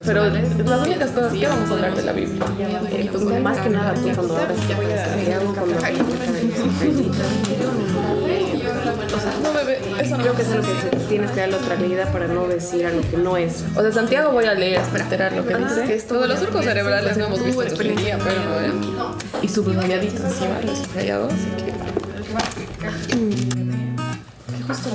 Pero las únicas cosas que vamos a hablar de la Biblia. Pues, más que nada, tú cuando ahora Santiago, cuando o sea, no, bebé, eso no creo que es lo que tienes que darle otra leída para no decir a lo que no es. O sea, Santiago voy a leer, para enterar lo que dice. Que esto Todos los surcos cerebrales no hemos visto experiencia, pero eh, y subrayadito encima, lo subrayado, así que. Justo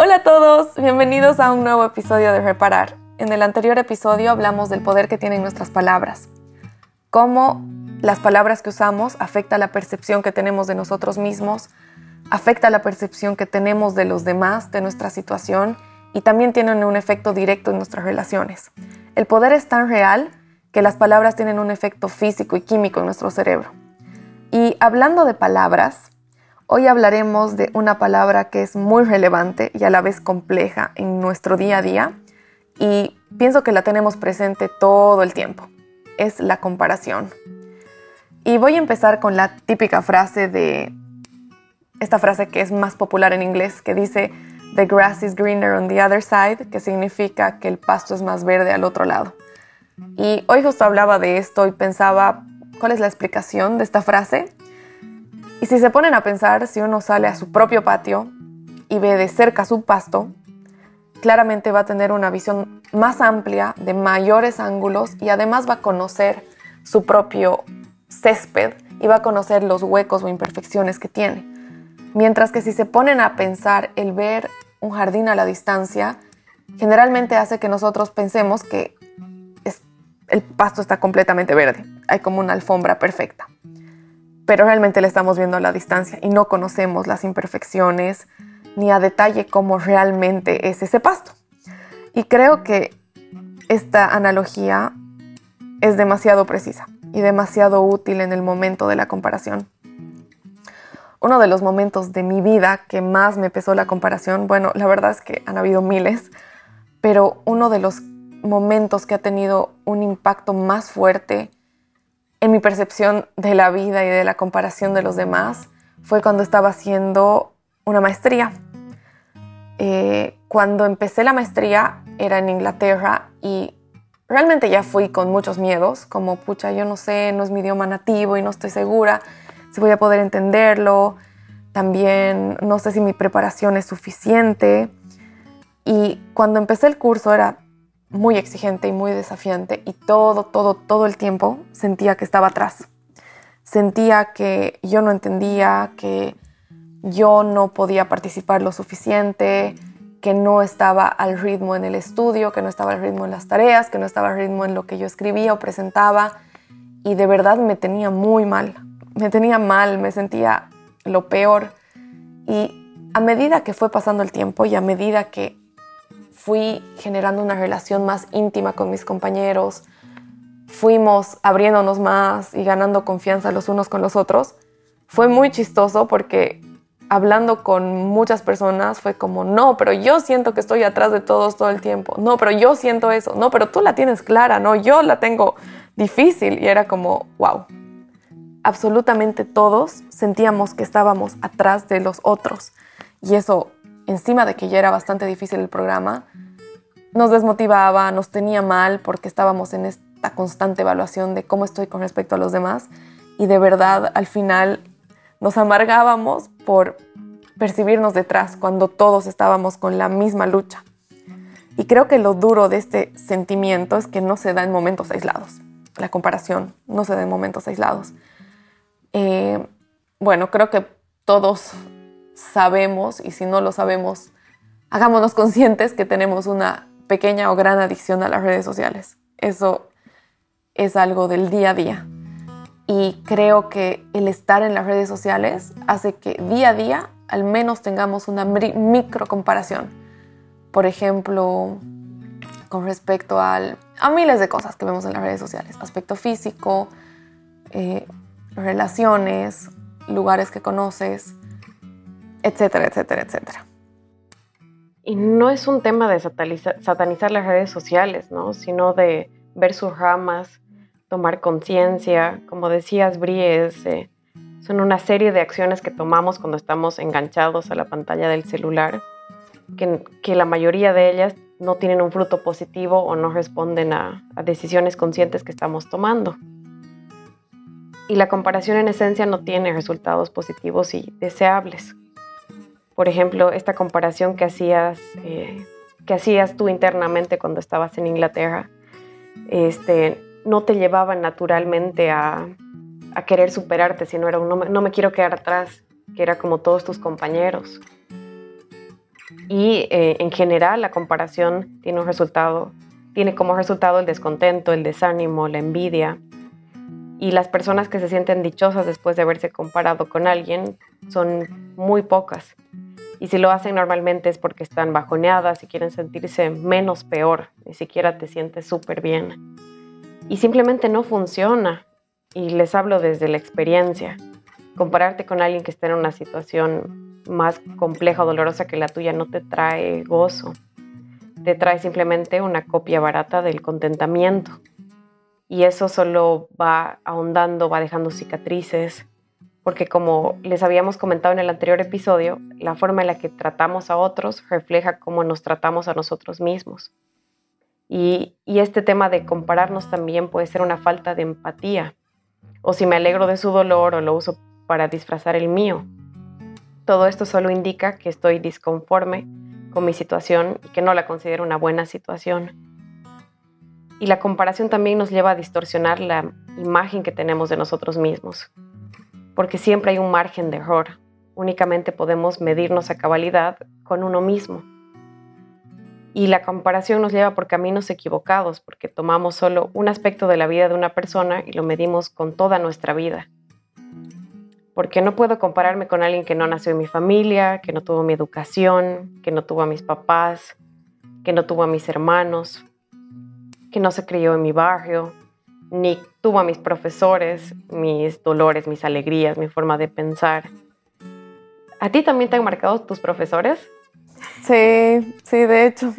Hola a todos, bienvenidos a un nuevo episodio de Reparar. En el anterior episodio hablamos del poder que tienen nuestras palabras, cómo las palabras que usamos afecta la percepción que tenemos de nosotros mismos, afecta la percepción que tenemos de los demás, de nuestra situación y también tienen un efecto directo en nuestras relaciones. El poder es tan real que las palabras tienen un efecto físico y químico en nuestro cerebro. Y hablando de palabras, Hoy hablaremos de una palabra que es muy relevante y a la vez compleja en nuestro día a día y pienso que la tenemos presente todo el tiempo. Es la comparación. Y voy a empezar con la típica frase de esta frase que es más popular en inglés que dice The grass is greener on the other side, que significa que el pasto es más verde al otro lado. Y hoy justo hablaba de esto y pensaba, ¿cuál es la explicación de esta frase? Y si se ponen a pensar, si uno sale a su propio patio y ve de cerca su pasto, claramente va a tener una visión más amplia, de mayores ángulos y además va a conocer su propio césped y va a conocer los huecos o imperfecciones que tiene. Mientras que si se ponen a pensar el ver un jardín a la distancia, generalmente hace que nosotros pensemos que el pasto está completamente verde, hay como una alfombra perfecta pero realmente le estamos viendo a la distancia y no conocemos las imperfecciones ni a detalle cómo realmente es ese pasto. Y creo que esta analogía es demasiado precisa y demasiado útil en el momento de la comparación. Uno de los momentos de mi vida que más me pesó la comparación, bueno, la verdad es que han habido miles, pero uno de los momentos que ha tenido un impacto más fuerte en mi percepción de la vida y de la comparación de los demás fue cuando estaba haciendo una maestría. Eh, cuando empecé la maestría era en Inglaterra y realmente ya fui con muchos miedos, como, pucha, yo no sé, no es mi idioma nativo y no estoy segura si voy a poder entenderlo. También no sé si mi preparación es suficiente. Y cuando empecé el curso era muy exigente y muy desafiante y todo, todo, todo el tiempo sentía que estaba atrás. Sentía que yo no entendía, que yo no podía participar lo suficiente, que no estaba al ritmo en el estudio, que no estaba al ritmo en las tareas, que no estaba al ritmo en lo que yo escribía o presentaba. Y de verdad me tenía muy mal. Me tenía mal, me sentía lo peor. Y a medida que fue pasando el tiempo y a medida que fui generando una relación más íntima con mis compañeros, fuimos abriéndonos más y ganando confianza los unos con los otros. Fue muy chistoso porque hablando con muchas personas fue como, no, pero yo siento que estoy atrás de todos todo el tiempo. No, pero yo siento eso. No, pero tú la tienes clara. No, yo la tengo difícil. Y era como, wow. Absolutamente todos sentíamos que estábamos atrás de los otros. Y eso encima de que ya era bastante difícil el programa, nos desmotivaba, nos tenía mal porque estábamos en esta constante evaluación de cómo estoy con respecto a los demás y de verdad al final nos amargábamos por percibirnos detrás cuando todos estábamos con la misma lucha. Y creo que lo duro de este sentimiento es que no se da en momentos aislados. La comparación no se da en momentos aislados. Eh, bueno, creo que todos sabemos, y si no lo sabemos, hagámonos conscientes que tenemos una pequeña o gran adicción a las redes sociales. Eso es algo del día a día. Y creo que el estar en las redes sociales hace que día a día al menos tengamos una micro comparación. Por ejemplo, con respecto al, a miles de cosas que vemos en las redes sociales. Aspecto físico, eh, relaciones, lugares que conoces, etcétera, etcétera, etcétera. Y no es un tema de satanizar, las redes sociales, ¿no? sino de ver sus ramas, tomar conciencia, como decías, Brie, eh, Son una serie de acciones que tomamos cuando estamos enganchados a la pantalla del celular, que, que la mayoría de ellas no tienen un fruto positivo o no responden a decisiones conscientes que estamos tomando. Y la comparación en esencia no tiene resultados positivos y deseables. Por ejemplo, esta comparación que hacías, eh, que hacías tú internamente cuando estabas en Inglaterra, este, no te llevaba naturalmente a, querer superarte, sino era un no me, no me quiero quedar atrás, que era como todos tus compañeros. Y eh, en general la comparación tiene un resultado, tiene como resultado el descontento, el desánimo, la envidia. Y las personas que se sienten dichosas después de haberse comparado con alguien son muy pocas. Y si lo hacen normalmente es porque están bajoneadas y quieren sentirse menos peor, ni siquiera te sientes súper bien. Y simplemente no funciona. Y les hablo desde la experiencia. Compararte con alguien que está en una situación más compleja o dolorosa que la tuya no te trae gozo. Te trae simplemente una copia barata del contentamiento. Y eso solo va ahondando, va dejando cicatrices, porque como les habíamos comentado en el anterior episodio, la forma en la que tratamos a otros refleja cómo nos tratamos a nosotros mismos. Y, este tema de compararnos también puede ser una falta de empatía, o si me alegro de su dolor o lo uso para disfrazar el mío. Todo esto solo indica que estoy disconforme con mi situación y que no la considero una buena situación. Y la comparación también nos lleva a distorsionar la imagen que tenemos de nosotros mismos, porque siempre hay un margen de error. Únicamente podemos medirnos a cabalidad con uno mismo. Y la comparación nos lleva por caminos equivocados, porque tomamos solo un aspecto de la vida de una persona y lo medimos con toda nuestra vida. Porque no puedo compararme con alguien que no nació en mi familia, que no tuvo mi educación, que no tuvo a mis papás, que no tuvo a mis hermanos, que no se crió en mi barrio, ni tuvo a mis profesores, mis dolores, mis alegrías, mi forma de pensar. ¿A ti también te han marcado tus profesores? Sí, sí, de hecho.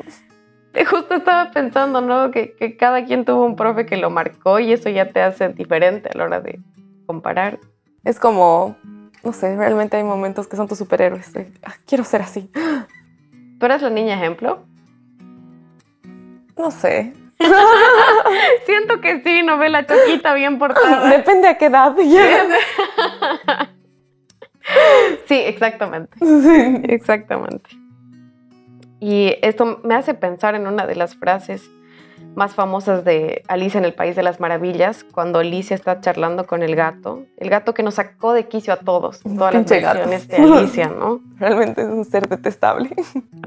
Justo estaba pensando, ¿no? Que, que, cada quien tuvo un profe que lo marcó y eso ya te hace diferente a la hora de comparar. Es como, no sé, realmente hay momentos que son tus superhéroes. Ah, quiero ser así. ¿Tú eres la niña ejemplo? No sé. Siento que sí, no ve la choquita bien portada. Depende a qué edad. sí, exactamente. Sí. Exactamente. Y esto me hace pensar en una de las frases más famosas de Alicia en el País de las Maravillas, cuando Alicia está charlando con el gato, el gato que nos sacó de quicio a todos, todas las versiones de Alicia, ¿no? Realmente es un ser detestable.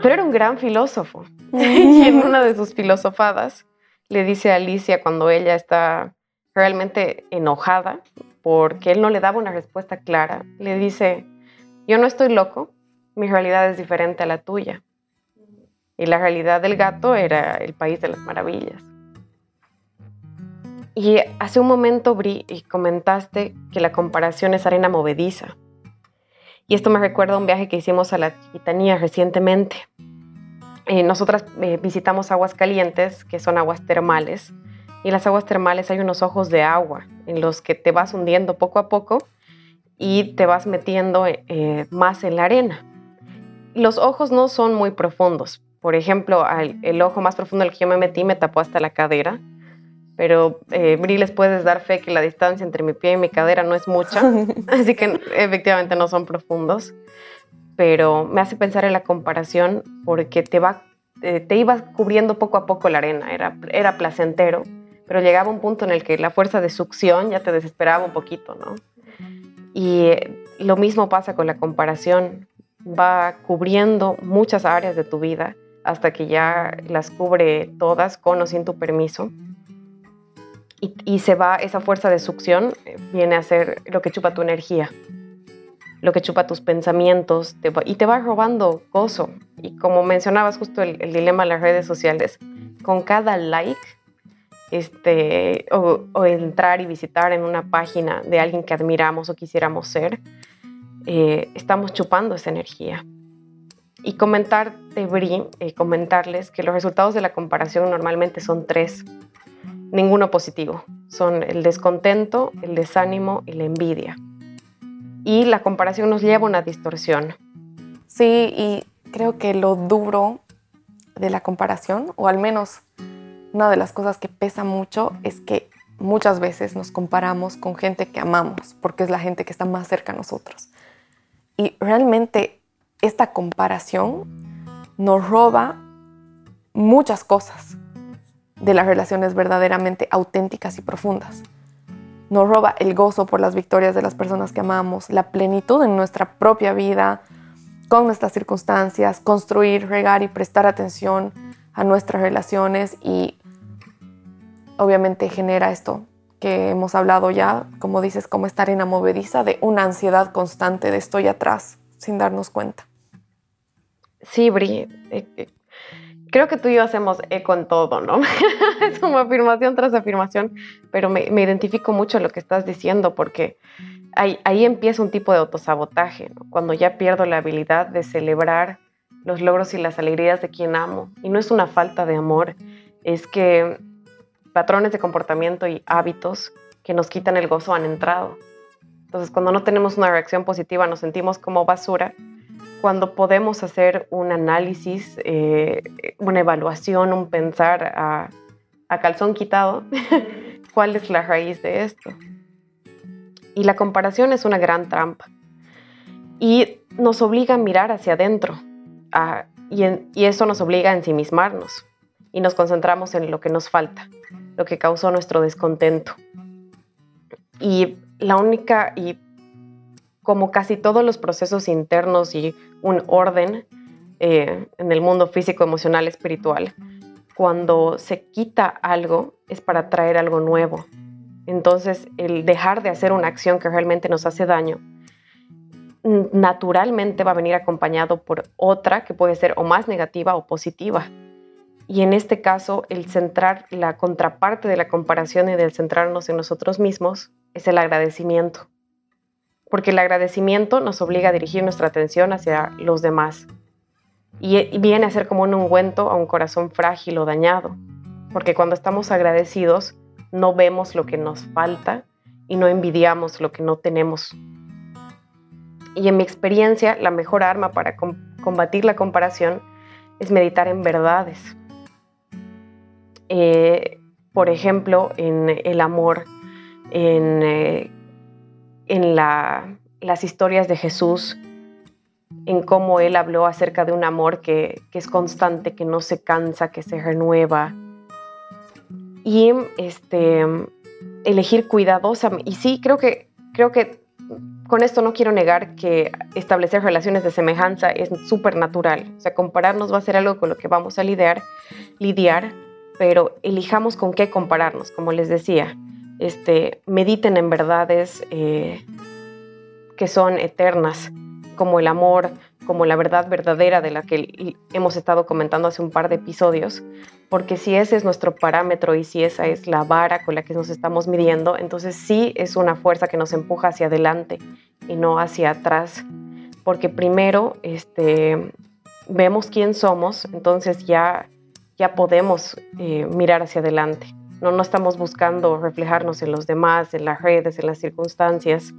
Pero era un gran filósofo. y en una de sus filosofadas le dice Alicia cuando ella está realmente enojada porque él no le daba una respuesta clara, le dice, yo no estoy loco, mi realidad es diferente a la tuya. Y la realidad del gato era el país de las maravillas. Y hace un momento, Bri, comentaste que la comparación es arena movediza. Y esto me recuerda a un viaje que hicimos a la Gitanía recientemente. Eh, nosotras eh, visitamos aguas calientes, que son aguas termales. Y en las aguas termales hay unos ojos de agua en los que te vas hundiendo poco a poco y te vas metiendo eh, más en la arena. Los ojos no son muy profundos, por ejemplo, el ojo más profundo el que yo me metí me tapó hasta la cadera, pero eh, Bri les puedes dar fe que la distancia entre mi pie y mi cadera no es mucha, así que efectivamente no son profundos, pero me hace pensar en la comparación porque te, va, eh, ibas cubriendo poco a poco la arena, era, placentero, pero llegaba un punto en el que la fuerza de succión ya te desesperaba un poquito, ¿no? Y lo mismo pasa con la comparación, va cubriendo muchas áreas de tu vida hasta que ya las cubre todas con o sin tu permiso. Y, se va, esa fuerza de succión eh, viene a ser lo que chupa tu energía, lo que chupa tus pensamientos y te va robando gozo. Y como mencionabas justo el, dilema de las redes sociales, con cada like este, o, entrar y visitar en una página de alguien que admiramos o quisiéramos ser, eh, estamos chupando esa energía y comentarte, Bri, eh, comentarles que los resultados de la comparación normalmente son tres, ninguno positivo. Son el descontento, el desánimo y la envidia. Y la comparación nos lleva a una distorsión. Sí, y creo que lo duro de la comparación, o al menos una de las cosas que pesa mucho, es que muchas veces nos comparamos con gente que amamos, porque es la gente que está más cerca a nosotros. Y realmente esta comparación nos roba muchas cosas de las relaciones verdaderamente auténticas y profundas. Nos roba el gozo por las victorias de las personas que amamos, la plenitud en nuestra propia vida, con nuestras circunstancias, construir, regar y prestar atención a nuestras relaciones y obviamente genera esto que hemos hablado ya, como dices, como estar en movediza de una ansiedad constante de estoy atrás sin darnos cuenta. Sí, Bri, eh, eh, creo que tú y yo hacemos eco en todo, ¿no? es como afirmación tras afirmación, pero me, identifico mucho lo que estás diciendo porque ahí, ahí empieza un tipo de autosabotaje, ¿no? cuando ya pierdo la habilidad de celebrar los logros y las alegrías de quien amo. Y no es una falta de amor, es que patrones de comportamiento y hábitos que nos quitan el gozo han entrado. Entonces, cuando no tenemos una reacción positiva, nos sentimos como basura cuando podemos hacer un análisis, eh, una evaluación, un pensar a, calzón quitado, cuál es la raíz de esto. Y la comparación es una gran trampa. Y nos obliga a mirar hacia adentro. y, y, eso nos obliga a ensimismarnos. Y nos concentramos en lo que nos falta, lo que causó nuestro descontento. Y la única, y como casi todos los procesos internos y un orden eh, en el mundo físico, emocional, espiritual, cuando se quita algo es para traer algo nuevo. Entonces, el dejar de hacer una acción que realmente nos hace daño, naturalmente va a venir acompañado por otra que puede ser o más negativa o positiva. Y en este caso, el centrar la contraparte de la comparación y del centrarnos en nosotros mismos es el agradecimiento porque el agradecimiento nos obliga a dirigir nuestra atención hacia los demás y, viene a ser como un ungüento a un corazón frágil o dañado, porque cuando estamos agradecidos no vemos lo que nos falta y no envidiamos lo que no tenemos. Y en mi experiencia, la mejor arma para combatir la comparación es meditar en verdades. Eh, por ejemplo, en el amor, en eh, en las historias de Jesús, en cómo Él habló acerca de un amor que, es constante, que no se cansa, que se renueva. Y este, elegir cuidadosamente. Y sí, creo que, creo que con esto no quiero negar que establecer relaciones de semejanza es súper natural. O sea, compararnos va a ser algo con lo que vamos a lidiar, lidiar, pero elijamos con qué compararnos, como les decía este, mediten en verdades eh, que son eternas, como el amor, como la verdad verdadera de la que hemos estado comentando hace un par de episodios, porque si ese es nuestro parámetro y si esa es la vara con la que nos estamos midiendo, entonces sí es una fuerza que nos empuja hacia adelante y no hacia atrás, porque primero este, vemos quién somos, entonces ya, ya podemos eh, mirar hacia adelante. No, no estamos buscando reflejarnos en los demás, en las redes, en las circunstancias.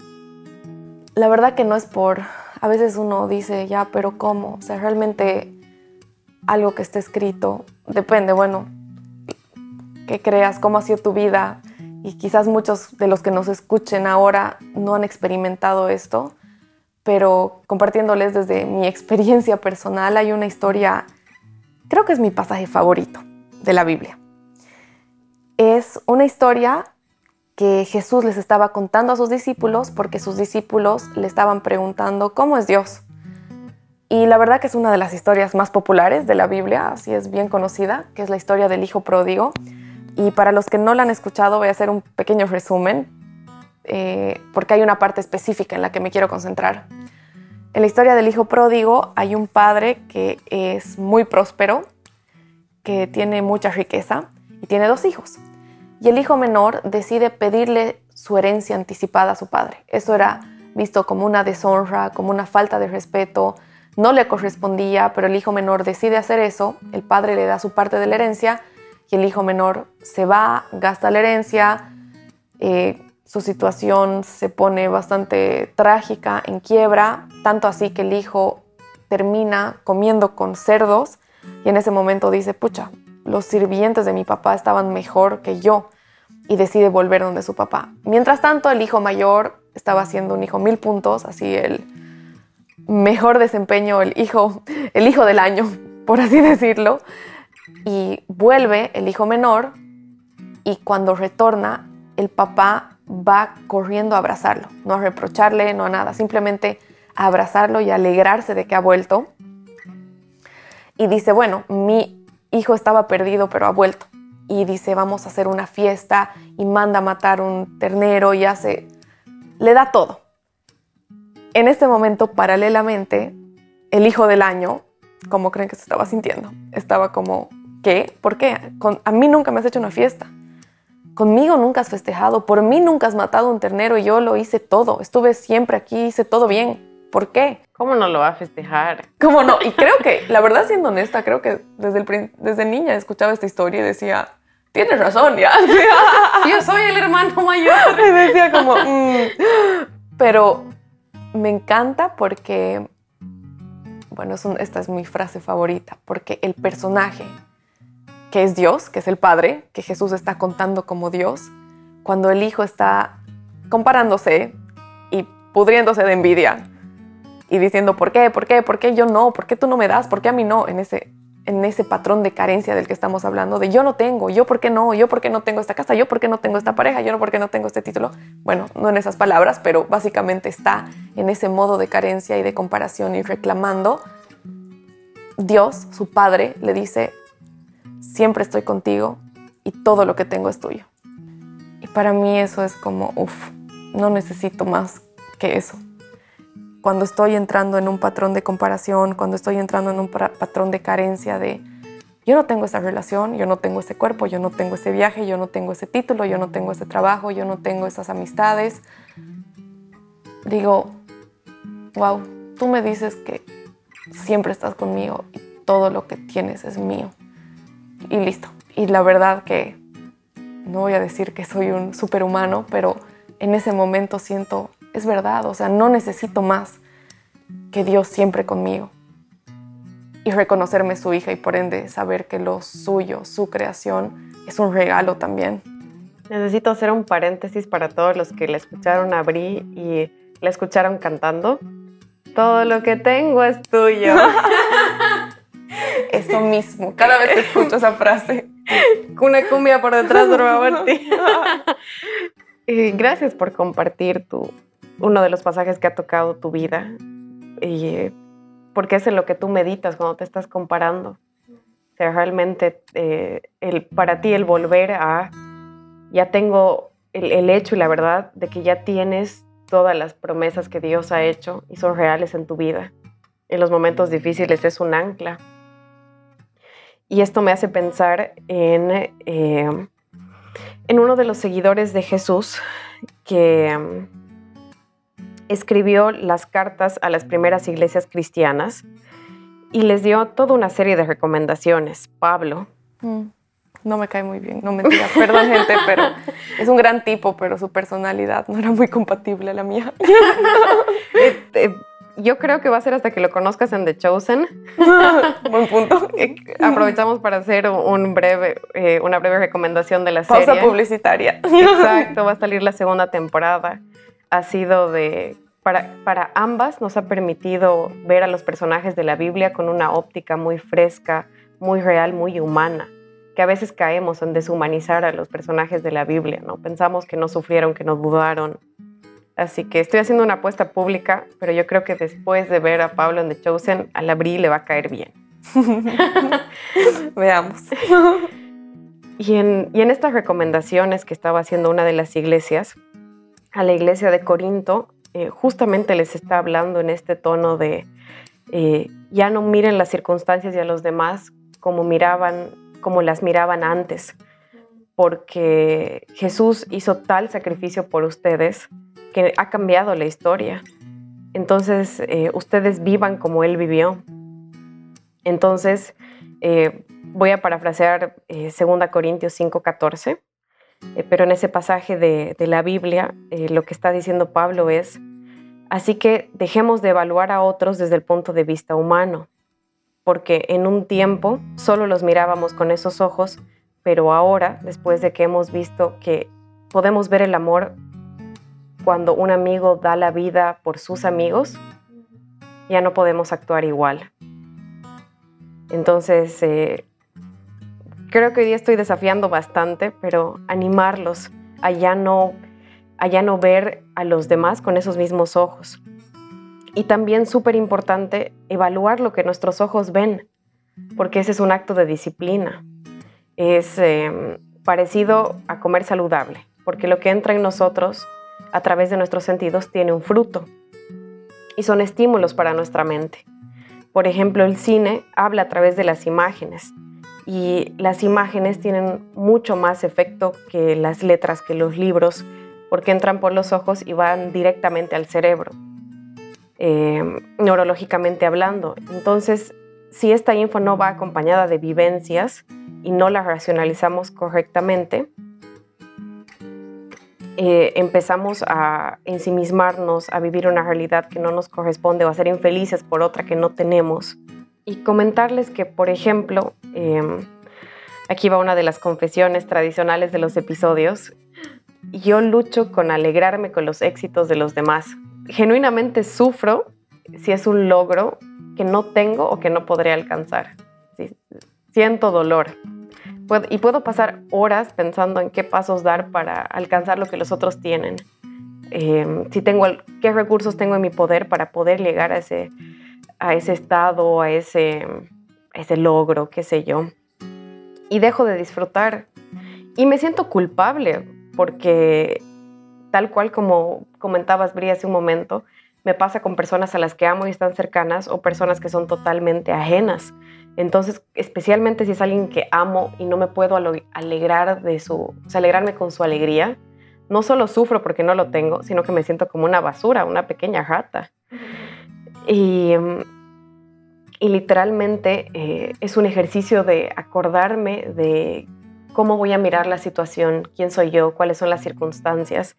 La verdad que no es por, a veces uno dice, ya, pero ¿cómo? O sea, realmente algo que esté escrito, depende, bueno, que creas, cómo ha sido tu vida. Y quizás muchos de los que nos escuchen ahora no han experimentado esto, pero compartiéndoles desde mi experiencia personal, hay una historia, creo que es mi pasaje favorito de la Biblia es una historia que Jesús les estaba contando a sus discípulos porque sus discípulos le estaban preguntando cómo es Dios. Y la verdad que es una de las historias más populares de la Biblia, así es bien conocida, que es la historia del Hijo Pródigo. Y para los que no la han escuchado voy a hacer un pequeño resumen, eh, porque hay una parte específica en la que me quiero concentrar. En la historia del Hijo Pródigo hay un padre que es muy próspero, que tiene mucha riqueza y tiene dos hijos. Y el hijo menor decide pedirle su herencia anticipada a su padre. Eso era visto como una deshonra, como una falta de respeto, no le correspondía, pero el hijo menor decide hacer eso, el padre le da su parte de la herencia y el hijo menor se va, gasta la herencia, eh, su situación se pone bastante trágica, en quiebra, tanto así que el hijo termina comiendo con cerdos y en ese momento dice, pucha, los sirvientes de mi papá estaban mejor que yo y decide volver donde su papá. Mientras tanto, el hijo mayor estaba haciendo un hijo mil puntos, así el mejor desempeño, el hijo, el hijo del año, por así decirlo, y vuelve el hijo menor y cuando retorna, el papá va corriendo a abrazarlo, no a reprocharle, no a nada, simplemente a abrazarlo y alegrarse de que ha vuelto. Y dice, bueno, mi hijo estaba perdido, pero ha vuelto. Y dice, vamos a hacer una fiesta y manda a matar un ternero y hace, le da todo. En este momento, paralelamente, el hijo del año, ¿cómo creen que se estaba sintiendo? Estaba como, ¿qué? ¿Por qué? a mí nunca me has hecho una fiesta. Conmigo nunca has festejado, por mí nunca has matado un ternero y yo lo hice todo. Estuve siempre aquí, hice todo bien. ¿Por qué? ¿Cómo no lo va a festejar? ¿Cómo no? Y creo que, la verdad, siendo honesta, creo que desde, el, desde niña escuchaba esta historia y decía, tienes razón, ya. Yo soy el hermano mayor. Y decía como, mm". pero me encanta porque, bueno, esta es mi frase favorita, porque el personaje que es Dios, que es el Padre, que Jesús está contando como Dios, cuando el Hijo está comparándose y pudriéndose de envidia y diciendo, ¿por qué? ¿Por qué? ¿Por qué yo no? ¿Por qué tú no me das? ¿Por qué a mí no? En ese, en ese patrón de carencia del que estamos hablando, de yo no tengo, yo por qué no, yo por qué no tengo esta casa, yo por qué no tengo esta pareja, yo no por qué no tengo este título. Bueno, no en esas palabras, pero básicamente está en ese modo de carencia y de comparación y reclamando. Dios, su Padre, le dice, siempre estoy contigo y todo lo que tengo es tuyo. Y para mí eso es como, uff, no necesito más que eso. Cuando estoy entrando en un patrón de comparación, cuando estoy entrando en un patrón de carencia de, yo no tengo esa relación, yo no tengo ese cuerpo, yo no tengo ese viaje, yo no tengo ese título, yo no tengo ese trabajo, yo no tengo esas amistades, digo, wow, tú me dices que siempre estás conmigo y todo lo que tienes es mío y listo. Y la verdad que no voy a decir que soy un superhumano, pero en ese momento siento, es verdad, o sea, no necesito más que Dios siempre conmigo. Y reconocerme su hija y por ende saber que lo suyo, su creación, es un regalo también. Necesito hacer un paréntesis para todos los que la escucharon a y la escucharon cantando. Todo lo que tengo es tuyo. Eso mismo, cada vez que escucho esa frase. Una cumbia por detrás, por favor. gracias por compartir tu, uno de los pasajes que ha tocado tu vida. Y, porque es en lo que tú meditas cuando te estás comparando. O sea, realmente eh, el, para ti el volver a, ya tengo el, hecho y la verdad de que ya tienes todas las promesas que Dios ha hecho y son reales en tu vida. En los momentos difíciles es un ancla y esto me hace pensar en, eh, en uno de los seguidores de Jesús que escribió las cartas a las primeras iglesias cristianas y les dio toda una serie de recomendaciones. Pablo. Mm, no me cae muy bien, no mentira, perdón gente, pero es un gran tipo, pero su personalidad no era muy compatible a la mía. Este, yo creo que va a ser hasta que lo conozcas en The Chosen. Buen punto. Eh, aprovechamos para hacer un breve, eh, una breve recomendación de la serie. Pausa publicitaria. Exacto, va a salir la segunda temporada. Ha sido de... Para, para ambas nos ha permitido ver a los personajes de la Biblia con una óptica muy fresca, muy real, muy humana que a veces caemos en deshumanizar a los personajes de la Biblia, ¿no? Pensamos que no sufrieron, que no dudaron, Así que estoy haciendo una apuesta pública, pero yo creo que después de ver a Pablo en The Chosen, al abrir le va a caer bien. Veamos. Y en, estas recomendaciones que estaba haciendo una de las iglesias, a la iglesia de Corinto, eh, justamente les está hablando en este tono de eh, ya no miren las circunstancias y a los demás como miraban, como las miraban antes, porque Jesús hizo tal sacrificio por ustedes que ha cambiado la historia. Entonces, eh, ustedes vivan como Él vivió. Entonces, voy a parafrasear 2 eh, Corintios 5:14, eh, pero en ese pasaje de, la Biblia eh, lo que está diciendo Pablo es, así que dejemos de evaluar a otros desde el punto de vista humano, porque en un tiempo solo los mirábamos con esos ojos, pero ahora, después de que hemos visto que podemos ver el amor cuando un amigo da la vida por sus amigos, ya no podemos actuar igual. Entonces, eh, creo que hoy día estoy desafiando bastante, pero animarlos a ya no, a no ver a los demás con esos mismos ojos. Y también súper importante evaluar lo que nuestros ojos ven, porque ese es un acto de disciplina. Es em, parecido a comer saludable, porque lo que entra en nosotros a través de nuestros sentidos tiene un fruto y son estímulos para nuestra mente. Por ejemplo, el cine habla a través de las imágenes y las imágenes tienen mucho más efecto que las letras, que los libros, porque entran por los ojos y van directamente al cerebro, eh, neurológicamente hablando. Entonces, si esta info no va acompañada de vivencias y no la racionalizamos correctamente, eh, empezamos a ensimismarnos, a vivir una realidad que no nos corresponde o a ser infelices por otra que no tenemos. Y comentarles que, por ejemplo, em, aquí va una de las confesiones tradicionales de los episodios, yo lucho con alegrarme con los éxitos de los demás. Genuinamente sufro si es un logro que no tengo o que no podré alcanzar. Siento dolor y puedo pasar horas pensando en qué pasos dar para alcanzar lo que los otros tienen. Em, si tengo, qué recursos tengo en mi poder para poder llegar a ese, a ese estado, a ese, ese logro, qué sé yo. Y dejo de disfrutar. Y me siento culpable porque tal cual como comentabas, Bri, hace un momento, me pasa con personas a las que amo y están cercanas o personas que son totalmente ajenas. Entonces, especialmente si es alguien que amo y no me puedo alegrar de su, alegrarme con su alegría, no solo sufro porque no lo tengo, sino que me siento como una basura, una pequeña rata. Y, y literalmente eh, es un ejercicio de acordarme de cómo voy a mirar la situación, quién soy yo, cuáles son las circunstancias.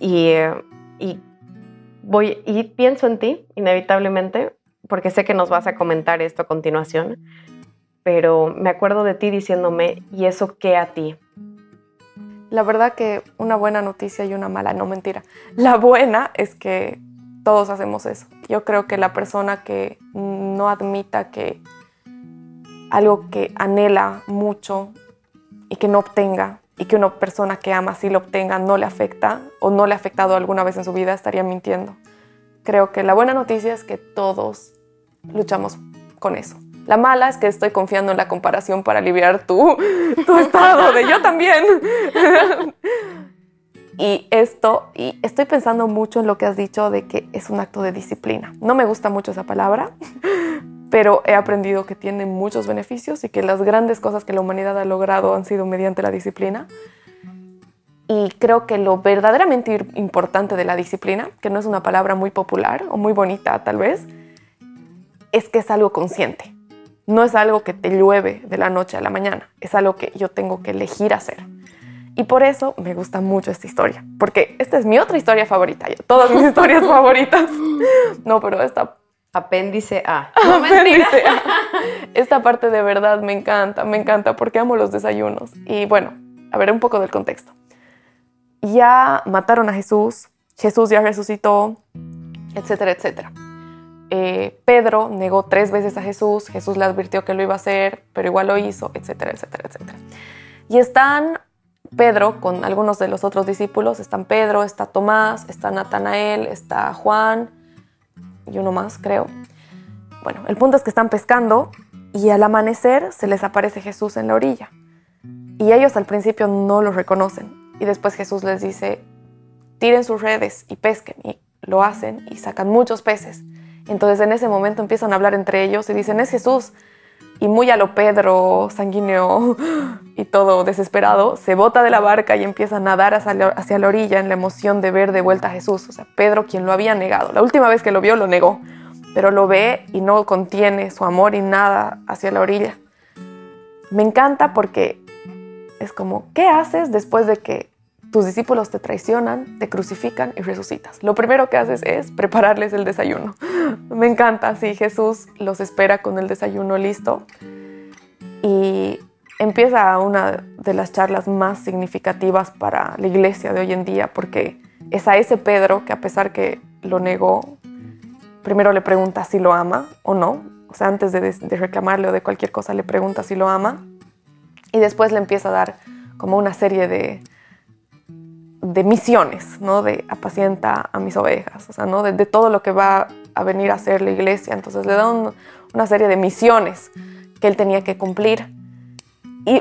Eh, y, voy, y pienso en ti, inevitablemente, porque sé que nos vas a comentar esto a continuación, pero me acuerdo de ti diciéndome, ¿y eso qué a ti? La verdad que una buena noticia y una mala, no mentira. La buena es que todos hacemos eso. Yo creo que la persona que no admita que algo que anhela mucho y que no obtenga, y que una persona que ama sí lo obtenga, no le afecta o no le ha afectado alguna vez en su vida, estaría mintiendo. Creo que la buena noticia es que todos luchamos con eso. La mala es que estoy confiando en la comparación para aliviar tu, tu estado de yo también. y esto, y estoy pensando mucho en lo que has dicho de que es un acto de disciplina. No me gusta mucho esa palabra, pero he aprendido que tiene muchos beneficios y que las grandes cosas que la humanidad ha logrado han sido mediante la disciplina. Y creo que lo verdaderamente importante de la disciplina, que no es una palabra muy popular o muy bonita tal vez, es que es algo consciente. No es algo que te llueve de la noche a la mañana, es algo que yo tengo que elegir hacer. Y por eso me gusta mucho esta historia, porque esta es mi otra historia favorita, todas mis historias favoritas. No, pero esta... Apéndice A. Apéndice A. Esta parte de verdad me encanta, me encanta porque amo los desayunos. Y bueno, a ver un poco del contexto. Ya mataron a Jesús, Jesús ya resucitó, etcétera, etcétera. Eh, Pedro negó tres veces a Jesús, Jesús le advirtió que lo iba a hacer, pero igual lo hizo, etcétera, etcétera, etcétera. Y están Pedro con algunos de los otros discípulos, están Pedro, está Tomás, está Natanael, está Juan y uno más, creo. Bueno, el punto es que están pescando y al amanecer se les aparece Jesús en la orilla. Y ellos al principio no lo reconocen. Y después Jesús les dice, tiren sus redes y pesquen. Y lo hacen y sacan muchos peces. Entonces en ese momento empiezan a hablar entre ellos y dicen, es Jesús. Y muy a lo Pedro, sanguíneo y todo desesperado, se bota de la barca y empieza a nadar hacia la orilla en la emoción de ver de vuelta a Jesús. O sea, Pedro, quien lo había negado. La última vez que lo vio, lo negó. Pero lo ve y no contiene su amor y nada hacia la orilla. Me encanta porque es como, ¿qué haces después de que tus discípulos te traicionan, te crucifican y resucitas? Lo primero que haces es prepararles el desayuno. Me encanta, sí, Jesús los espera con el desayuno listo y empieza una de las charlas más significativas para la iglesia de hoy en día porque es a ese Pedro que a pesar que lo negó, primero le pregunta si lo ama o no, o sea, antes de, de reclamarle o de cualquier cosa le pregunta si lo ama y después le empieza a dar como una serie de, de misiones, ¿no? De apacienta a mis ovejas, o sea, ¿no? De, todo lo que va a venir a hacer la iglesia. Entonces le da una serie de misiones que él tenía que cumplir. Y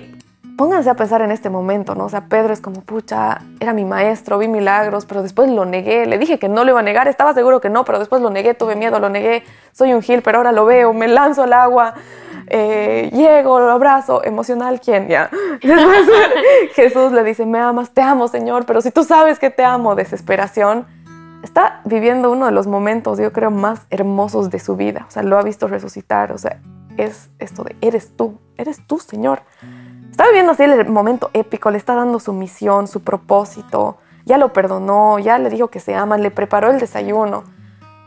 pónganse a pensar en este momento, ¿no? O sea, Pedro es como, pucha, era mi maestro, vi milagros, pero después lo negué, le dije que no lo iba a negar, estaba seguro que no, pero después lo negué, tuve miedo, lo negué, soy un gil, pero ahora lo veo, me lanzo al agua, eh, llego, lo abrazo, emocional, ¿quién? Ya. Jesús le dice, me amas, te amo, Señor, pero si tú sabes que te amo, desesperación, está viviendo uno de los momentos, yo creo, más hermosos de su vida, o sea, lo ha visto resucitar, o sea, es esto de, eres tú, eres tú, Señor. Está viviendo así el momento épico, le está dando su misión, su propósito, ya lo perdonó, ya le dijo que se aman, le preparó el desayuno.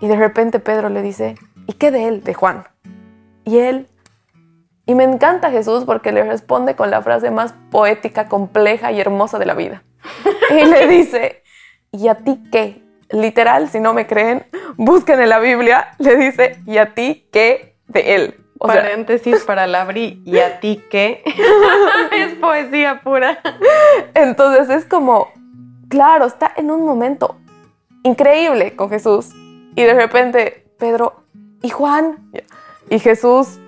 Y de repente Pedro le dice, ¿y qué de él, de Juan? Y él, y me encanta Jesús porque le responde con la frase más poética, compleja y hermosa de la vida. Y le dice, ¿y a ti qué? Literal, si no me creen, busquen en la Biblia, le dice, ¿y a ti qué de él? Paréntesis para Labri, ¿y a ti qué? es poesía pura. Entonces es como, claro, está en un momento increíble con Jesús. Y de repente, Pedro, ¿y Juan? Y Jesús,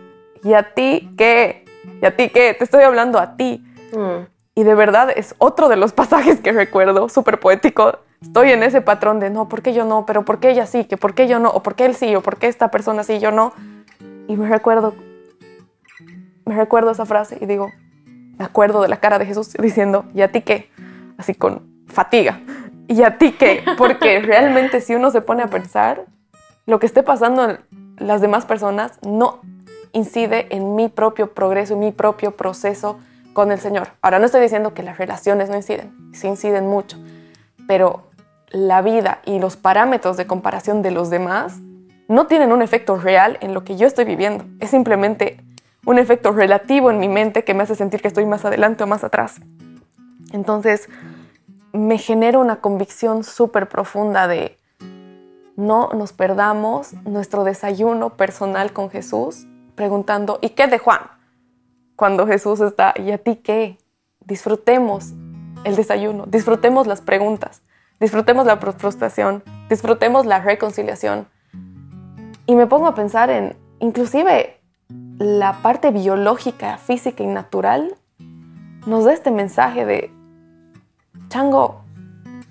¿y a ti qué? ¿Y a ti qué? Te estoy hablando a ti. Mm. Y de verdad es otro de los pasajes que recuerdo, súper poético. Estoy en ese patrón de no, ¿por qué yo no? Pero ¿por qué ella sí? ¿Que ¿Por qué yo no? ¿O por qué él sí? ¿O por qué esta persona sí? Yo no. Y me recuerdo, me recuerdo esa frase y digo, me acuerdo de la cara de Jesús diciendo, ¿y a ti qué? Así con fatiga. ¿Y a ti qué? Porque realmente si uno se pone a pensar, lo que esté pasando en las demás personas no incide en mi propio progreso, en mi propio proceso con el Señor. Ahora no estoy diciendo que las relaciones no inciden, sí inciden mucho, pero la vida y los parámetros de comparación de los demás no tienen un efecto real en lo que yo estoy viviendo. Es simplemente un efecto relativo en mi mente que me hace sentir que estoy más adelante o más atrás. Entonces, me genera una convicción súper profunda de no nos perdamos nuestro desayuno personal con Jesús preguntando, ¿y qué de Juan? Cuando Jesús está, ¿y a ti qué? Disfrutemos el desayuno, disfrutemos las preguntas, disfrutemos la frustración, disfrutemos la reconciliación, y me pongo a pensar en, inclusive, la parte biológica, física y natural nos da este mensaje de, chango,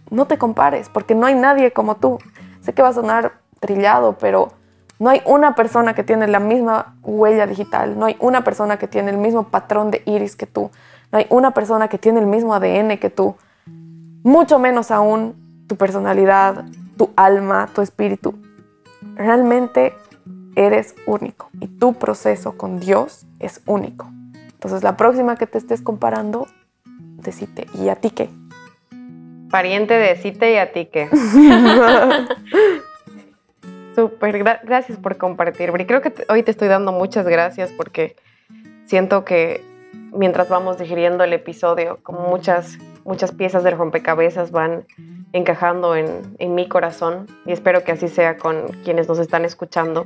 no te compares, porque no hay nadie como tú. Sé que va a sonar trillado, pero no hay una persona que tiene la misma huella digital, no hay una persona que tiene el mismo patrón de iris que tú, no hay una persona que tiene el mismo ADN que tú, mucho menos aún tu personalidad, tu alma, tu espíritu realmente eres único y tu proceso con Dios es único. Entonces la próxima que te estés comparando, decite, ¿y a ti qué? Pariente de Cite y a ti qué. Súper, gracias por compartir. Creo que hoy te estoy dando muchas gracias porque siento que mientras vamos digiriendo el episodio, como muchas, muchas piezas del rompecabezas van encajando en, en mi corazón y espero que así sea con quienes nos están escuchando.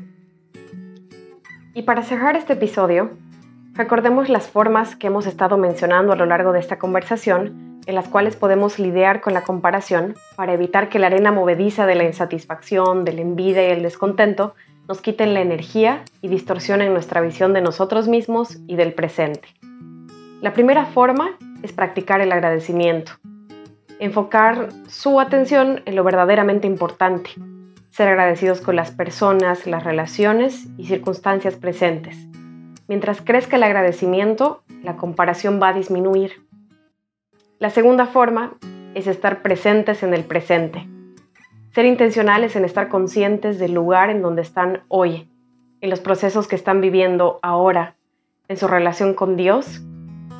Y para cerrar este episodio, recordemos las formas que hemos estado mencionando a lo largo de esta conversación en las cuales podemos lidiar con la comparación para evitar que la arena movediza de la insatisfacción, de la envidia y el descontento nos quiten la energía y distorsionen nuestra visión de nosotros mismos y del presente. La primera forma es practicar el agradecimiento, enfocar su atención en lo verdaderamente importante, ser agradecidos con las personas, las relaciones y circunstancias presentes. Mientras crezca el agradecimiento, la comparación va a disminuir. La segunda forma es estar presentes en el presente. Ser intencionales en estar conscientes del lugar en donde están hoy, en los procesos que están viviendo ahora, en su relación con Dios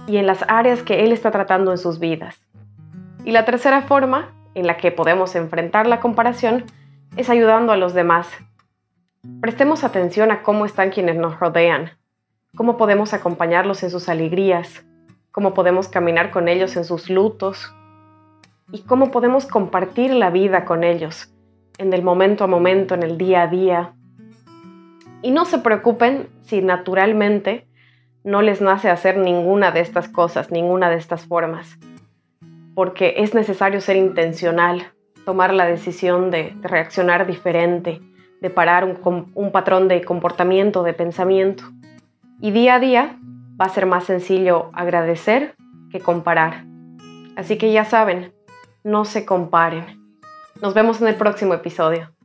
y en las áreas que Él está tratando en sus vidas. Y la tercera forma en la que podemos enfrentar la comparación es ayudando a los demás. Prestemos atención a cómo están quienes nos rodean, cómo podemos acompañarlos en sus alegrías, cómo podemos caminar con ellos en sus lutos y cómo podemos compartir la vida con ellos en el momento a momento, en el día a día. Y no se preocupen si naturalmente no les nace hacer ninguna de estas cosas, ninguna de estas formas, porque es necesario ser intencional, tomar la decisión de, reaccionar diferente, de parar un, un patrón de comportamiento, de pensamiento. Y día a día va a ser más sencillo agradecer que comparar. Así que ya saben, no se comparen. Nos vemos en el próximo episodio.